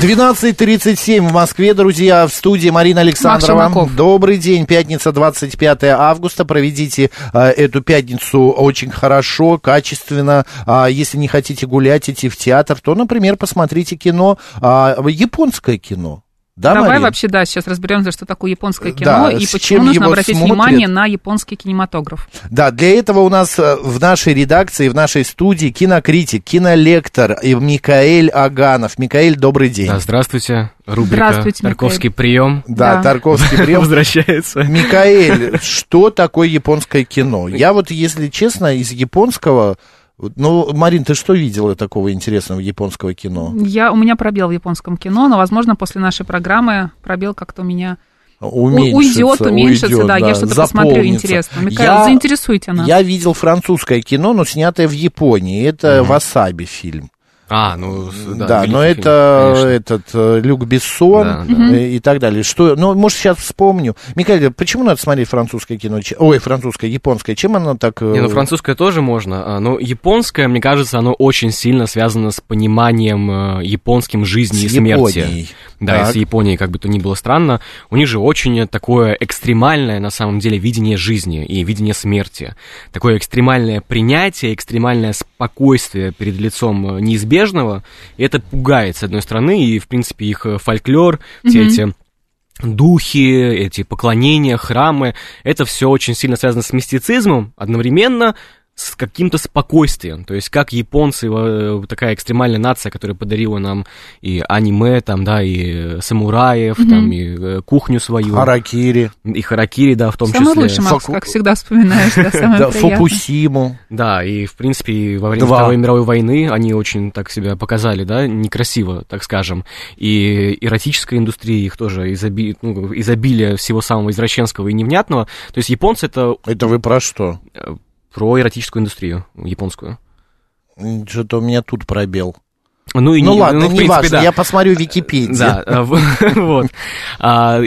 12.37 в Москве, друзья, в студии Марина Александрова. Добрый день, пятница, 25 августа. Проведите э, эту пятницу очень хорошо, качественно. А если не хотите гулять, идти в театр, то, например, посмотрите кино, а, японское кино. Да, Давай Марин? вообще, да, сейчас разберемся, что такое японское Да, кино и с почему чем нужно обратить смотрят. внимание на японский кинематограф. Да, для этого у нас э, в нашей редакции, в нашей студии кинокритик, кинолектор и Микаэль Аганов. Микаэль, добрый день. Да, здравствуйте. Рубрика Здравствуйте, Тарковский прием Да, Да. Тарковский прием. возвращается. Микаэль, что такое японское кино? Я вот, если честно, из японского... Ну, Марин, ты что видела такого интересного японского кино? Я, у меня пробел в японском кино, но, возможно, после нашей программы пробел как-то у меня Уменьшится, уйдет, уменьшится, уйдет, да, я что-то посмотрю интересно. Микаэл, Я- заинтересуйте нас. Я видел французское кино, но снятое в Японии. Это «Васаби» фильм. А, ну, Да, да, но это фильм, этот э, Люк Бессон Да, да. э, и так далее. Что, ну, может, сейчас вспомню. Микаэль, почему надо смотреть французское кино? Ой, французское, японское. Чем оно так... э, Не, ну французское тоже можно, а, но японское, мне кажется, оно очень сильно связано с пониманием японским жизни и с смерти. Японией? Да, Так. и с Японией, как бы то ни было странно, у них же очень такое экстремальное, на самом деле, видение жизни и видение смерти. Такое экстремальное принятие, экстремальное спокойствие перед лицом э, неизбежного, и это пугает, с одной стороны, и, в принципе, их э, фольклор, все эти духи, эти поклонения, храмы, это все очень сильно связано с мистицизмом, одновременно с каким-то спокойствием. То есть, как японцы, э, такая экстремальная нация, которая подарила нам и аниме, там, да, и э, самураев, там, и э, кухню свою. Харакири, И харакири, да, в том Самый числе. лучший, Макс, Фоку- как всегда вспоминаешь, да, самое да, приятное. Фукусиму. Да, и, в принципе, во время Два. Второй мировой войны они очень так себя показали, да, некрасиво, так скажем. И эротическая индустрия их тоже изоби... ну, изобилие всего самого извращенского и невнятного. То есть японцы это Это вы про что? Э, про эротическую индустрию японскую. Что-то у меня тут пробел. Ну, и ну не- ладно, в не принципе, важно, да. я посмотрю Википедию. Да, э, вот. А,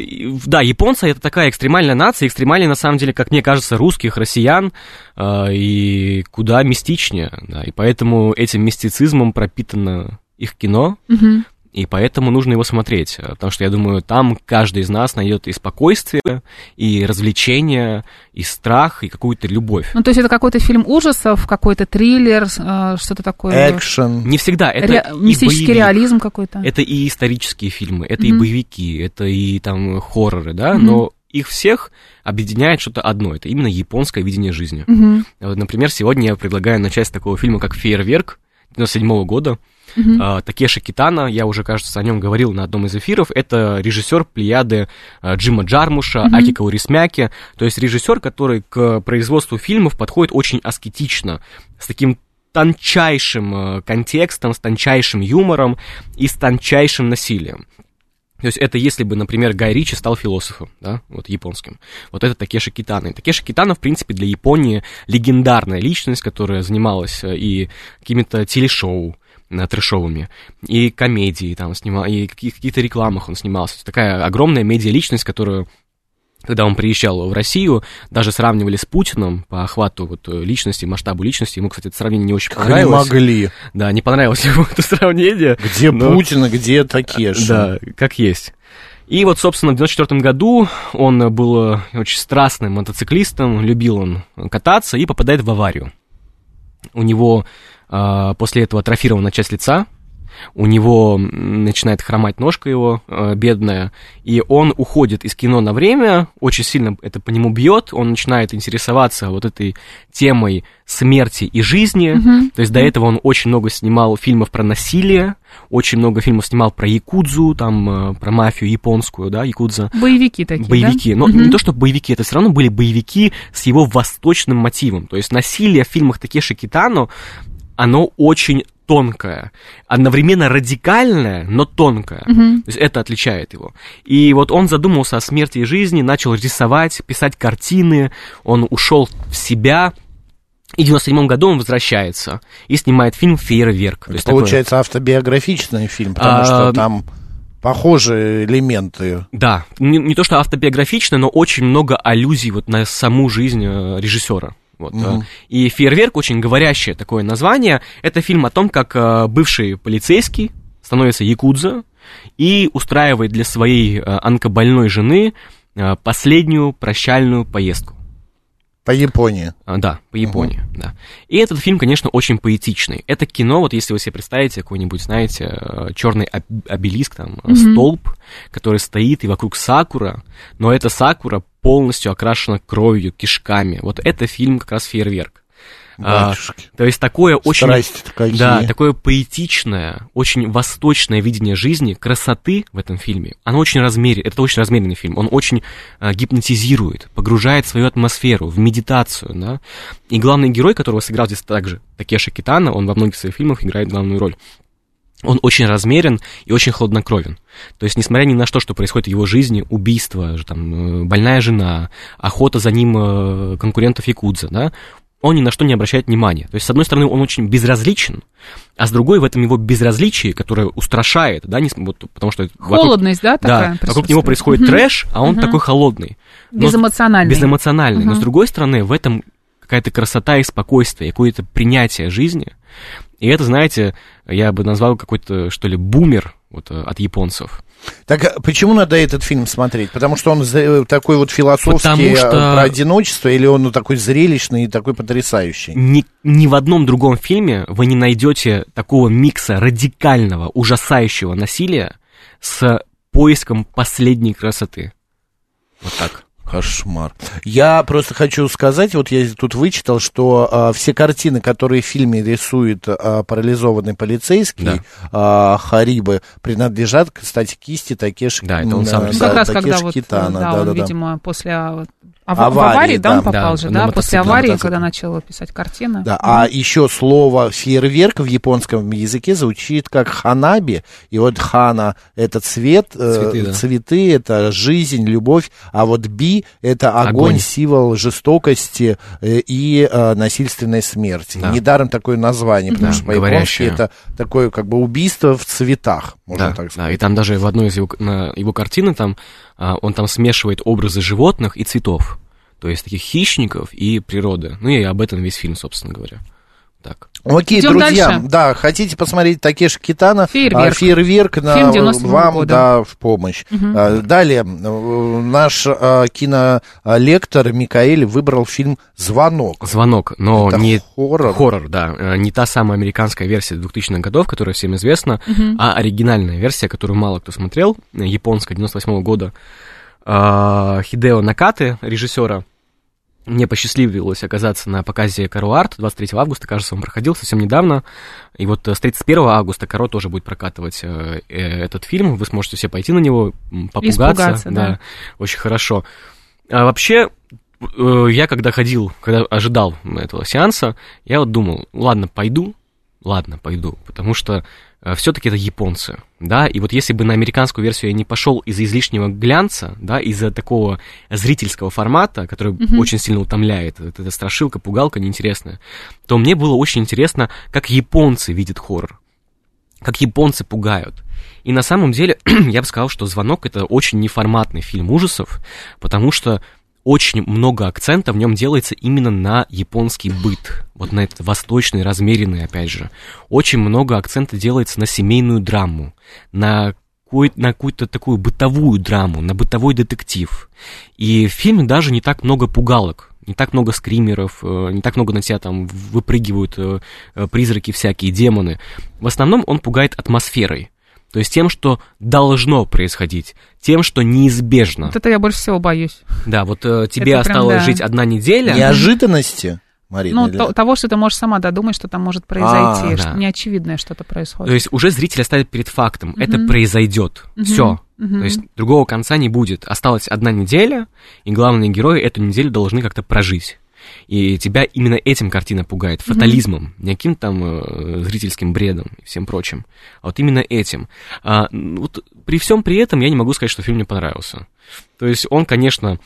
Да, японцы это такая экстремальная нация, экстремальная на самом деле, как мне кажется, русских, россиян, а, и куда мистичнее, да, и поэтому этим мистицизмом пропитано их кино, Мгм. И поэтому нужно его смотреть, э, потому что я думаю, там каждый из нас найдет и спокойствие, и развлечение, и страх, и какую-то любовь. Ну, то есть это какой-то фильм ужасов, какой-то триллер, э, что-то такое. Экшен. Не всегда, это Ре- и Мистический боевик. реализм какой-то. Это и исторические фильмы, это и Мгм. боевики, это и там хорроры, да, Мгм. но их всех объединяет что-то одно, это именно японское видение жизни. Вот, например, сегодня я предлагаю начать с такого фильма, как «Фейерверк», 97 года. А, Такеши Китана, я уже, кажется, о нем говорил на одном из эфиров, это режиссер плеяды а, Джима Джармуша, Мгм. Акика Урисмяки, то есть режиссер, который к производству фильмов подходит очень аскетично, с таким тончайшим э, контекстом, с тончайшим юмором и с тончайшим насилием. То есть это если бы, например, Гай Ричи стал философом, да, вот японским. Вот это Такеши Китана. И Такеши Китана, в принципе, для Японии легендарная личность, которая занималась э, и какими-то телешоу, трэшовыми, и комедии там снимал, и каких- каких-то рекламах он снимался. Такая огромная медиа-личность, которую когда он приезжал в Россию, даже сравнивали с Путиным по охвату вот, э, личности, масштабу личности. Ему, кстати, это сравнение не очень Как они понравилось. могли. Да, не понравилось ему это сравнение. Где но- Путин, а где Такеши? Да, как есть. И вот, собственно, в 94 году он был э, очень страстным мотоциклистом, любил он кататься и попадает в аварию. У него а, после этого атрофирована часть лица, у него начинает хромать ножка его, э, бедная, и он уходит из кино на время, очень сильно это по нему бьет, он начинает интересоваться вот этой темой смерти и жизни, то есть до этого он очень много снимал фильмов про насилие, очень много фильмов снимал про якудзу, там, э, про мафию японскую, да, якудза. Боевики такие, Боевики. да? Но Мгм. не то, что боевики, это все равно были боевики с его восточным мотивом. То есть насилие в фильмах Такеши Китано, оно очень тонкое, одновременно радикальное, но тонкое. То есть это отличает его. И вот он задумался о смерти и жизни, начал рисовать, писать картины, он ушел в себя, и в 97 году он возвращается и снимает фильм «Фейерверк». То есть такое- Получается автобиографичный фильм, потому А, что там похожие элементы. Да, не, не то что автобиографично, но очень много аллюзий вот на саму жизнь э, режиссера. Вот, э. И «Фейерверк» очень говорящее такое название. Это фильм о том, как э, бывший полицейский становится якудза и устраивает для своей э, онкобольной жены последнюю прощальную поездку. По Японии. А, Да, по Японии, да. И этот фильм, конечно, очень поэтичный. Это кино, вот если вы себе представите какой-нибудь, знаете, черный обелиск, там, э, столб, который стоит, и вокруг сакура, но эта сакура полностью окрашена кровью, кишками. Вот это фильм как раз «Фейерверк». А, Батюшки. то есть такое очень... Да, такое поэтичное, очень восточное видение жизни, красоты в этом фильме. Оно очень размерен, это очень размеренный фильм. Он очень а, гипнотизирует, погружает свою атмосферу, в медитацию, да. И главный герой, которого сыграл здесь также Такеши Китана, он во многих своих фильмах играет главную роль. Он очень размерен и очень хладнокровен. То есть, несмотря ни на что, что происходит в его жизни, убийство, там, э, больная жена, охота за ним э, конкурентов Якудза, да, он ни на что не обращает внимания. То есть, с одной стороны, он очень безразличен, а с другой в этом его безразличии, которое устрашает, да, нес- вот, потому что... вокруг- Холодность, да, такая да, вокруг него происходит Мгм. трэш, а он Мгм. такой холодный. Но Безэмоциональный. Безэмоциональный. Но с другой стороны, в этом какая-то красота и спокойствие, какое-то принятие жизни. И это, знаете, я бы назвал какой-то, что ли, бумер вот, э, от японцев. Так а почему надо этот фильм смотреть? Потому что он за- такой вот философский Потому э, что- про одиночество, или он ну, такой зрелищный и такой потрясающий? Ни, ни в одном другом фильме вы не найдете такого микса радикального, ужасающего насилия с поиском последней красоты. Вот так. Кошмар. Я просто хочу сказать, вот я тут вычитал, что а, все картины, которые в фильме рисует а, парализованный полицейский Да. а, Харибы, принадлежат, кстати, кисти Такеши Да, это он сам Ну, рисовал. как раз когда вот, Китано, да, он, да-да-да. видимо, после а, ав- Аварии, в аварии, да, да. он попал Да, же, да, после аварии, когда начал писать картины. Да, а еще слово фейерверк в японском языке звучит как ханаби, и вот хана это цвет, э, Цветы, да. цветы это жизнь, любовь, а вот би это огонь, Огонь. символ жестокости э, и э, насильственной смерти. Да. Недаром такое название, потому Да, что по-японски это такое как бы убийство в цветах, можно Да, так да, сказать. и там даже в одной из его, на его картины там а, он там смешивает образы животных и цветов. То есть таких хищников и природы. Ну и об этом весь фильм, собственно говоря. Так. Окей, Идем друзья, дальше. да, хотите посмотреть Такеши Китана? Фейерверк. а, фейерверк на, Фильм 97-го вам, года. да, в помощь. А, далее, наш а, кинолектор Микаэль выбрал фильм «Звонок». Звонок, но Это не хоррор? хоррор, да. Э, Не та самая американская версия 2000-х годов, которая всем известна, а оригинальная версия, которую мало кто смотрел, э, японская, 98 года. А, Хидео Накаты, режиссера, мне посчастливилось оказаться на показе Каро Арт 23 августа, кажется, он проходил совсем недавно. И вот э, с 31 августа Каро тоже будет прокатывать э, э, этот фильм. Вы сможете все пойти на него, попугаться. Испугаться, да. Очень хорошо. А вообще, я когда ходил, когда ожидал этого сеанса, я вот думал, ладно, пойду, ладно, пойду, потому что все-таки это японцы, да, и вот если бы на американскую версию я не пошел из-за излишнего глянца, да, из-за такого зрительского формата, который очень сильно утомляет, вот эта страшилка, пугалка неинтересная, то мне было очень интересно, как японцы видят хоррор, как японцы пугают. И на самом деле, я бы сказал, что «Звонок» — это очень неформатный фильм ужасов, потому что очень много акцента в нем делается именно на японский быт, вот на этот восточный, размеренный, опять же. Очень много акцента делается на семейную драму, на на какую-то такую бытовую драму, на бытовой детектив. И в фильме даже не так много пугалок. не так много скримеров, э, не так много на тебя там выпрыгивают э, э, призраки всякие, демоны. В основном он пугает атмосферой. То есть тем, что должно происходить, тем, что неизбежно. Вот это я больше всего боюсь. Да, вот э, тебе Это прям осталось да. жить одна неделя. Неожиданности, Марина? Ну, или- то- того, что ты можешь сама додумать, что там может произойти, А, что да. неочевидное что-то То происходит. есть уже зрителя ставят перед фактом, это произойдет, все. То есть другого конца не будет. Осталась одна неделя, и главные герои эту неделю должны как-то прожить. И тебя именно этим картина пугает, фатализмом, не каким там э, зрительским бредом и всем прочим, а вот именно этим. А, вот при всем при этом я не могу сказать, что фильм мне понравился. То есть он, конечно,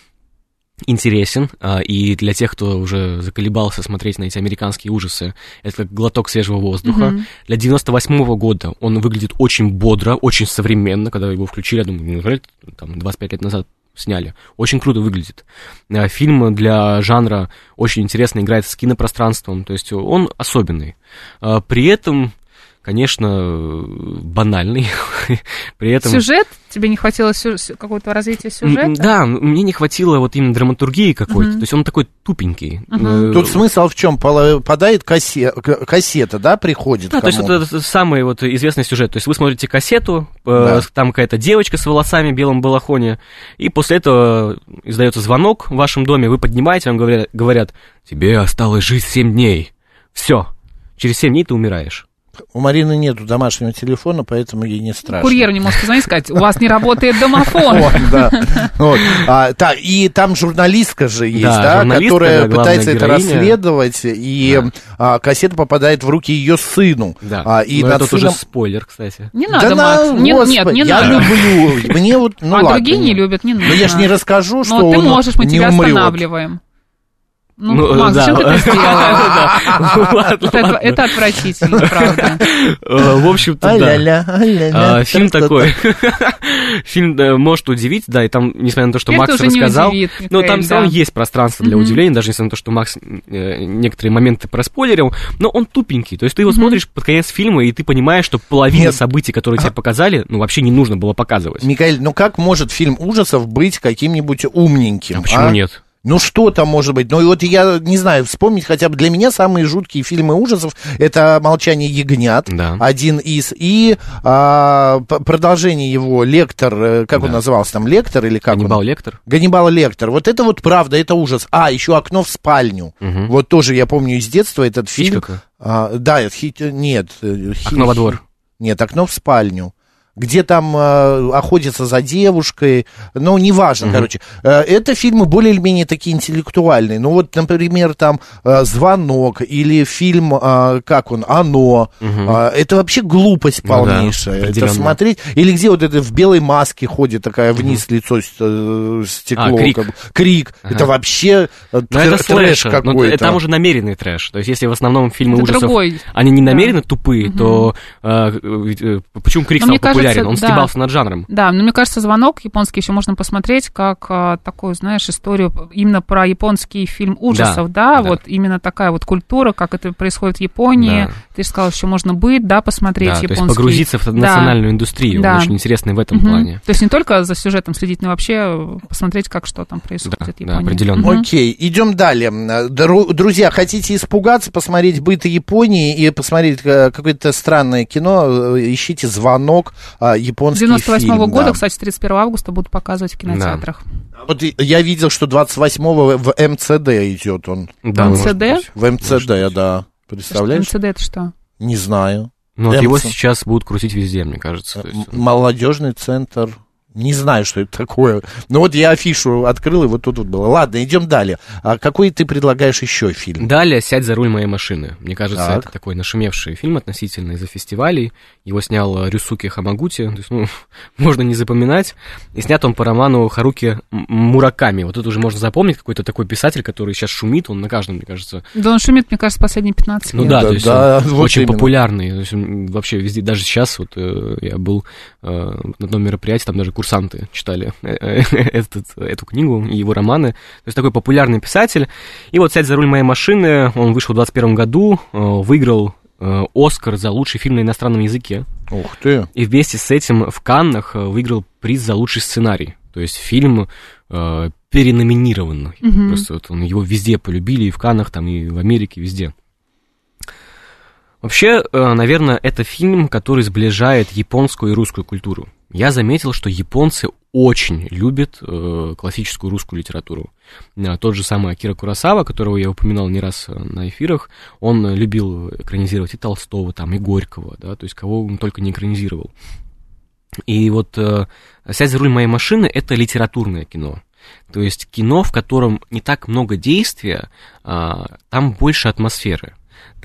интересен, а, и для тех, кто уже заколебался смотреть на эти американские ужасы, это как глоток свежего воздуха. Для 98 года он выглядит очень бодро, очень современно, когда его включили, я думаю, неужели там 25 лет назад сняли. Очень круто выглядит. А, Фильм для жанра очень интересно играет с кинопространством, то есть он особенный. А, При этом, конечно, банальный. При этом... Сюжет? Тебе не хватило сю- какого-то развития сюжета? Да, мне не хватило вот именно драматургии какой-то. То есть он такой тупенький. Э, Тут смысл в чем? Попадает кассе- кассета, да, приходит Да, то есть кому-то? это самый вот известный сюжет. То есть вы смотрите кассету, э, Да. там какая-то девочка с волосами в белом балахоне, и после этого издается звонок в вашем доме, вы поднимаете, вам говорят, говорят тебе осталось жить 7 дней. Все. Через 7 дней ты умираешь. У Марины нету домашнего телефона, поэтому ей не страшно. Курьер не может позвонить и сказать, у вас не работает домофон. А, так, и там журналистка же есть, Да, которая пытается это расследовать, и а, кассета попадает в руки ее сыну. Да. А, это уже спойлер, кстати. Не надо, на- Макс. Не- Нет, не я надо. люблю. Мне вот, ну а другие не любят, не нужно. Но я же не расскажу, что Ну, ты он можешь, мы не тебя умрет. останавливаем. Ну, Ну, Макс, да. зачем ты это отвратительно, правда. Э, В общем-то, да. А, Фильм такой. Фильм да, может удивить, да, и там, несмотря на то, что Макс рассказал, но там Михаил, все равно есть пространство для удивления, даже несмотря на то, что Макс э, некоторые моменты проспойлерил, но он тупенький. То есть ты его смотришь под конец фильма, и ты понимаешь, что половина событий, которые тебе показали, ну, вообще не нужно было показывать. Микаэль, ну как может фильм ужасов быть каким-нибудь умненьким? А почему нет? Ну что там может быть? Ну и вот я не знаю, вспомнить хотя бы для меня самые жуткие фильмы ужасов это «Молчание ягнят», Да. один из, и а, продолжение его «Лектор», э, как он Да. назывался там, «Лектор» или как Ганнибал он? Лектор? Ганнибал Лектор. Вот это вот правда, это ужас. А, еще «Окно в спальню». Мгм. Вот тоже я помню из детства этот фильм. Хичкока? А, да, Хит- нет. э, Хи- Окно во двор. Нет, окно в спальню. Где там э, охотятся за девушкой, ну, неважно, короче. Э, это фильмы более или менее такие интеллектуальные. Ну, вот, например, там э, «Звонок» или фильм, э, как он, «Оно». Э, это вообще глупость Ну да, полнейшая. это смотреть. Или где вот это в белой маске ходит такая вниз лицо с- э, стекло. А, «Крик». как бы. «Крик». Ага. Это вообще э, это тр- трэш слэшер, но какой-то. там уже намеренный трэш. То есть, если в основном фильмы Это ужасов, другой. они не намеренно тупые, то э, э, почему Крик Но стал мне кажется, популярен? Он да. стебался над жанром. Да, но мне кажется, звонок японский еще можно посмотреть как а, такую, знаешь, историю именно про японский фильм ужасов, да, да. вот именно такая вот культура, как это происходит в Японии. Да. Ты же сказал, еще можно быть, да, посмотреть Да, то японский. есть погрузиться в Да. национальную индустрию. Да. Он очень интересный в этом Мгм. плане. То есть не только за сюжетом следить, но вообще э, посмотреть, как что там происходит Да, в да, Японии. определенно. Мгм. Окей, идем далее. Дру- друзья, хотите испугаться, посмотреть быт Японии и посмотреть э, какое-то странное кино, э, ищите «Звонок», э, японский 98 фильм. года, да. кстати, 31 августа будут показывать в кинотеатрах. Вот и- я видел, что 28-го в МЦД идет он. Да, МЦД? может быть. В МЦД, да. Представляешь? МЦД это что? Не знаю. Ну, вот его сейчас будут крутить везде, мне кажется. Есть, Молодежный центр. Не знаю, что это такое. Ну вот я афишу открыл, и вот тут вот было. Ладно, идем далее. А какой ты предлагаешь еще фильм? Далее «Сядь за руль моей машины». Мне кажется, Так. это такой нашумевший фильм относительно из-за фестивалей. Его снял э, Рюсуки Хамагути, то есть, ну, можно не запоминать. И снят он по роману Харуки Мураками. Вот тут уже можно запомнить какой-то такой писатель, который сейчас шумит, он на каждом, мне кажется. Да он шумит, мне кажется, последние 15 Ну лет. да, Да, то есть да, он вот очень именно. популярный. То есть он вообще везде, даже сейчас вот э, я был э, на одном мероприятии, там даже курсанты читали э, э, этот, эту книгу и его романы. То есть такой популярный писатель. И вот «Сядь за руль моей машины», он вышел в 21 году, э, выиграл Оскар за лучший фильм на иностранном языке. Ух ты. И вместе с этим в Каннах выиграл приз за лучший сценарий. То есть фильм э, переноминированный. Просто вот он, его везде полюбили, и в Каннах, там, и в Америке, везде. Вообще, э, наверное, это фильм, который сближает японскую и русскую культуру. Я заметил, что японцы очень любят э, классическую русскую литературу. Э, тот же самый Акира Курасава, которого я упоминал не раз э, на эфирах, он э, любил экранизировать и Толстого, там, и Горького, да, то есть кого он только не экранизировал. И вот э, «Сядь за руль моей машины» — это литературное кино. То есть кино, в котором не так много действия, а, там больше атмосферы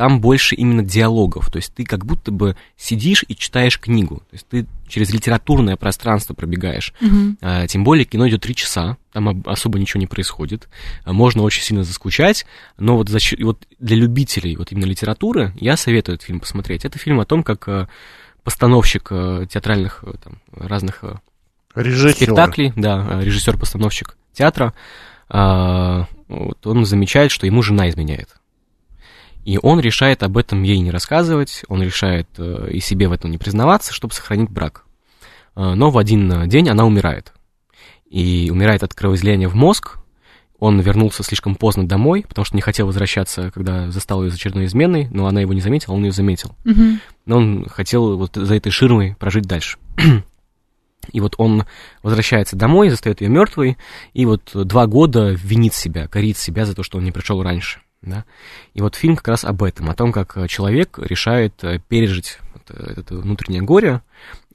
там больше именно диалогов. То есть ты как будто бы сидишь и читаешь книгу. То есть ты через литературное пространство пробегаешь. Мгм. А, тем более кино идет три часа, там об- особо ничего не происходит. А, Можно очень сильно заскучать, но вот, за вот для любителей вот именно литературы я советую этот фильм посмотреть. Это фильм о том, как э, постановщик э, театральных э, там, разных Режиссер. спектаклей, да, режиссер-постановщик театра, а, вот он замечает, что ему жена изменяет. И он решает об этом ей не рассказывать, он решает э, и себе в этом не признаваться, чтобы сохранить брак. А, Но в один э, день она умирает. И умирает от кровоизлияния в мозг. Он вернулся слишком поздно домой, потому что не хотел возвращаться, когда застал ее за очередной изменой, но она его не заметила, он ее заметил Мгм. но он хотел вот за этой ширмой прожить дальше. И вот он возвращается домой, застает ее мертвой, и вот два года винит себя, корит себя за то, что он не пришел раньше. Да? И вот фильм как раз об этом, о том, как э, человек решает э, пережить э, это внутреннее горе,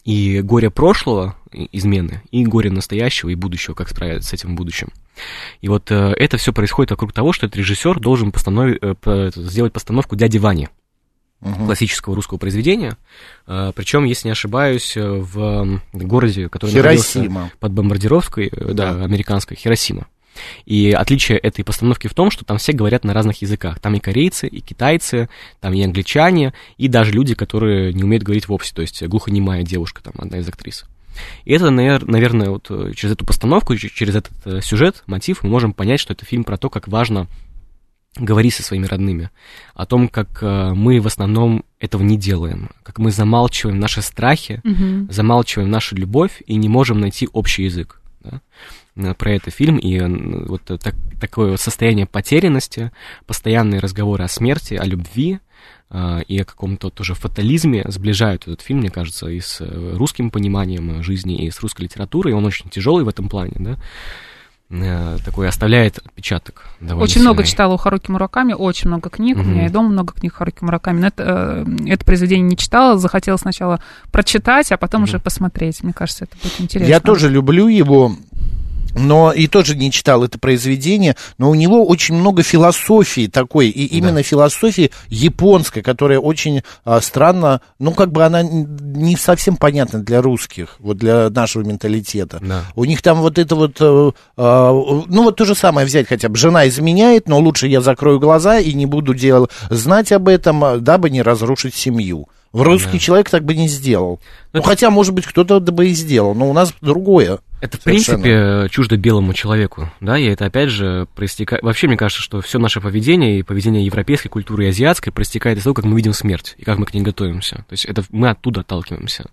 и горе прошлого, измены, и горе настоящего и будущего, как справиться с этим будущим. И вот э, это все происходит вокруг того, что этот режиссер должен постанов- э, сделать постановку дяди Вани классического русского произведения. Причем, если не ошибаюсь, в городе, который находился Хиросима. под бомбардировкой, э, да, американской, Хиросима. И отличие этой постановки в том, что там все говорят на разных языках. Там и корейцы, и китайцы, там и англичане, и даже люди, которые не умеют говорить вовсе, то есть глухонемая девушка, там одна из актрис. И это, навер- наверное, вот э, через эту постановку, через этот э, сюжет, мотив, мы можем понять, что это фильм про то, как важно говорить со своими родными, о том, как э, мы в основном этого не делаем, как мы замалчиваем наши страхи, Мгм. замалчиваем нашу любовь и не можем найти общий язык. да. Э, Про это фильм и э, вот э, так- такое вот состояние потерянности, постоянные разговоры о смерти, о любви и о каком-то тоже фатализме сближают этот фильм, мне кажется, и с русским пониманием жизни, и с русской литературой. Он очень тяжелый в этом плане, да. Такой оставляет отпечаток. довольно Очень много читала у Харуки Мураками, очень много книг. У Мгм. меня и дома много книг Харуки Мураками. Но это, это произведение не читала, захотела сначала прочитать, а потом уже посмотреть. Мне кажется, это будет интересно. Я тоже люблю его. Но и тоже не читал это произведение, но у него очень много философии такой, и именно философии японской, которая очень а, странно, ну как бы она не совсем понятна для русских, вот для нашего менталитета. Да. У них там вот это вот, э, а, ну вот то же самое взять хотя бы, жена изменяет, но лучше я закрою глаза и не буду дел- знать об этом, а, дабы не разрушить семью. В русский человек так бы не сделал. Ну, Это- хотя, может быть, кто-то бы и сделал, но у нас другое. Это, в принципе, чуждо белому человеку, да, и это, опять же, проистекает... Вообще, мне кажется, что все наше поведение и поведение европейской культуры и азиатской проистекает из того, как мы видим смерть и как мы к ней готовимся. То есть это мы оттуда отталкиваемся.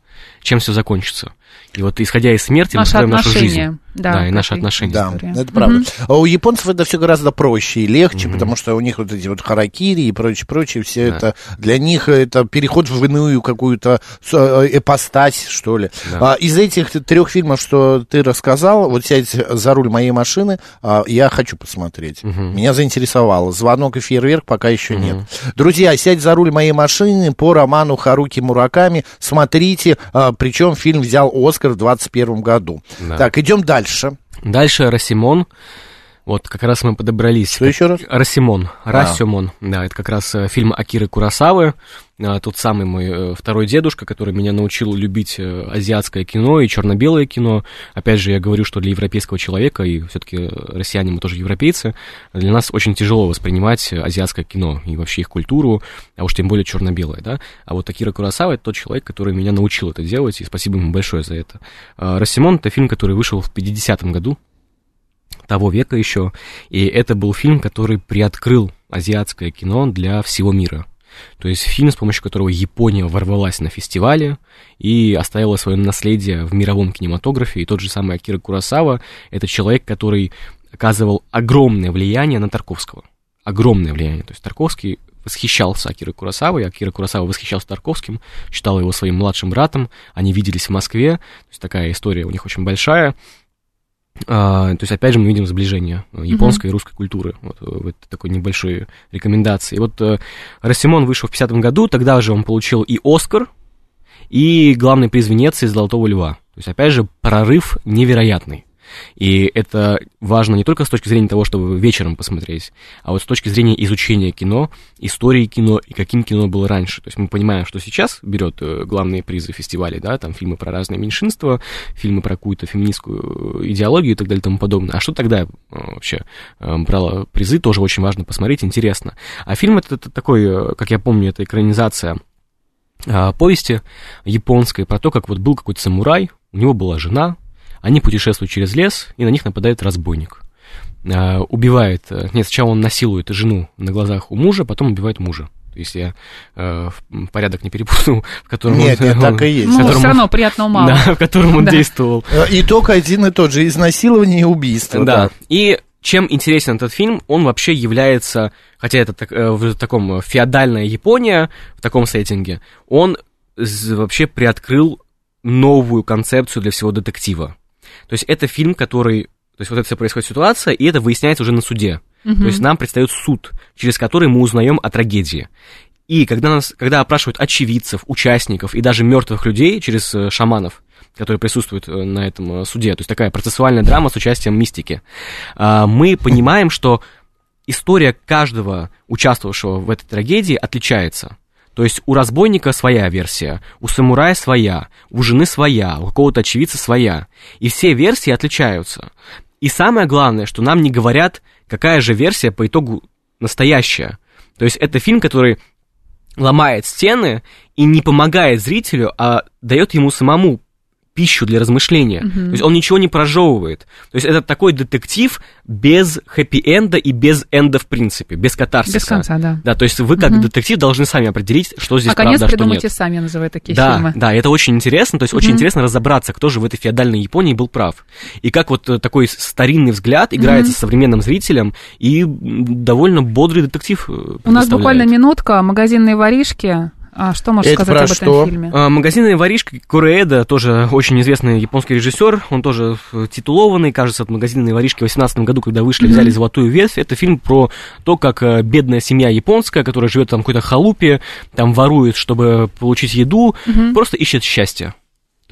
Чем все закончится. И вот, исходя из смерти, мы Наши строим нашу жизнь. отношения. Да, и наши отношения. Да, истории. это правда. Мгм. А у японцев это все гораздо проще и легче, потому что у них вот эти вот харакири и прочее, прочее, все Да. это для них это переход в иную какую-то с- э, эпостась, что ли. Да. А, из этих трех фильмов, что ты рассказал, вот сядь за руль моей машины, а, я хочу посмотреть. Мгм. Меня заинтересовало. Звонок и фейерверк пока еще нет. Друзья, сядь за руль моей машины по роману Харуки Мураками. Смотрите, а, причем фильм взял Оскар в 2021 году. Да. Так, идем дальше. Дальше Росимон. Вот, как раз мы подобрались. Что еще раз? Росимон. А. Расюмон. Да, это как раз э, фильм Акиры Курасавы. А, Тот самый мой э, второй дедушка, который меня научил любить э, азиатское кино и черно-белое кино. Опять же, я говорю, что для европейского человека, и все-таки россияне мы тоже европейцы, для нас очень тяжело воспринимать азиатское кино и вообще их культуру, а уж тем более черно-белое, да. А вот Акира Курасава это тот человек, который меня научил это делать, и спасибо ему большое за это. А, Росимон это фильм, который вышел в 50-м году, того века еще. И это был фильм, который приоткрыл азиатское кино для всего мира. То есть фильм, с помощью которого Япония ворвалась на фестивале и оставила свое наследие в мировом кинематографе. И тот же самый Акира Курасава — это человек, который оказывал огромное влияние на Тарковского. Огромное влияние. То есть Тарковский восхищался Акирой Курасавой, Акира Курасава восхищался Тарковским, считал его своим младшим братом, они виделись в Москве, то есть такая история у них очень большая. А, то есть, опять же, мы видим сближение японской mm-hmm. и русской культуры вот, в этой такой небольшой рекомендации. И вот э, Рассимон вышел в 50 году, тогда же он получил и Оскар, и главный приз Венеции «Золотого льва». То есть, опять же, прорыв невероятный. И это важно не только с точки зрения того, чтобы вечером посмотреть, а вот с точки зрения изучения кино, истории кино и каким кино было раньше. То есть мы понимаем, что сейчас берет э, главные призы фестивалей, да, там фильмы про разные меньшинства, фильмы про какую-то феминистскую идеологию и так далее и тому подобное. А что тогда э, вообще э, брало призы, тоже очень важно посмотреть, интересно. А фильм это, это такой, как я помню, это экранизация повести японской про то, как вот был какой-то самурай, у него была жена, они путешествуют через лес, и на них нападает разбойник. А, убивает, э, нет, сначала он насилует жену на глазах у мужа, потом убивает мужа. То есть я э, порядок не перепутал, в котором нет, он... Нет, так и есть. Ну, все равно приятного мало. Да, в котором он да. действовал. Э, Итог один и тот же, изнасилование и убийство. Да, да. и чем интересен этот фильм, он вообще является, хотя это так, э, в таком феодальная Япония, в таком сеттинге, он вообще приоткрыл новую концепцию для всего детектива. То есть это фильм, который... То есть вот это все происходит ситуация, и это выясняется уже на суде. Угу. То есть нам предстает суд, через который мы узнаем о трагедии. И когда, нас, когда опрашивают очевидцев, участников и даже мертвых людей через э, шаманов, которые присутствуют э, на этом э, суде, то есть такая процессуальная драма с участием мистики, а, мы понимаем, что история каждого участвовавшего в этой трагедии отличается. То есть у разбойника своя версия, у самурая своя, у жены своя, у какого-то очевидца своя. И все версии отличаются. И самое главное, что нам не говорят, какая же версия по итогу настоящая. То есть это фильм, который ломает стены и не помогает зрителю, а дает ему самому пищу для размышления. Угу. То есть он ничего не прожевывает. То есть это такой детектив без хэппи-энда и без энда в принципе, без катарсиса. Без конца, да. Да, то есть вы как угу. детектив должны сами определить, что здесь а конец правда, а что придумайте нет. сами, называют такие да, фильмы. Да, это очень интересно. То есть угу. очень интересно разобраться, кто же в этой феодальной Японии был прав. И как вот э, такой старинный взгляд играется угу. с современным зрителем, и довольно бодрый детектив э, У нас буквально минутка, магазинные воришки, а что можешь Это сказать про об что? этом фильме? А, Магазинная воришка Куреэда, тоже очень известный японский режиссер, он тоже титулованный, кажется, от магазинной воришки в 18 году, когда вышли, взяли золотую ветвь. Это фильм про то, как э, бедная семья японская, которая живет там в какой-то халупе, там ворует, чтобы получить еду, просто ищет счастье.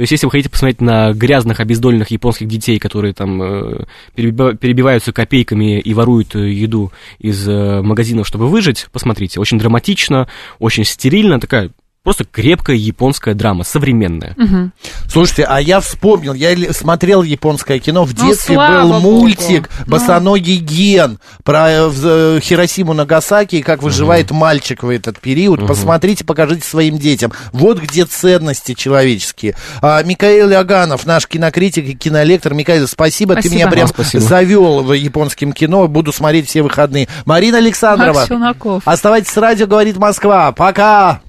То есть, если вы хотите посмотреть на грязных, обездоленных японских детей, которые там э, перебиваются копейками и воруют э, еду из э, магазинов, чтобы выжить, посмотрите. Очень драматично, очень стерильно, такая Просто крепкая японская драма, современная. Угу. Слушайте, а я вспомнил, я смотрел японское кино, в Ну, детстве слава был богу. мультик Ну. «Босоногий ген» про э, э, Хиросиму Нагасаки и как выживает мальчик в этот период. Посмотрите, покажите своим детям. Вот где ценности человеческие. А, Михаил Аганов, наш кинокритик и кинолектор. Михаил, спасибо, ты Спасибо. меня прям Спасибо. завел в японским кино. Буду смотреть все выходные. Марина Александрова. Оставайтесь с радио, говорит Москва. Пока!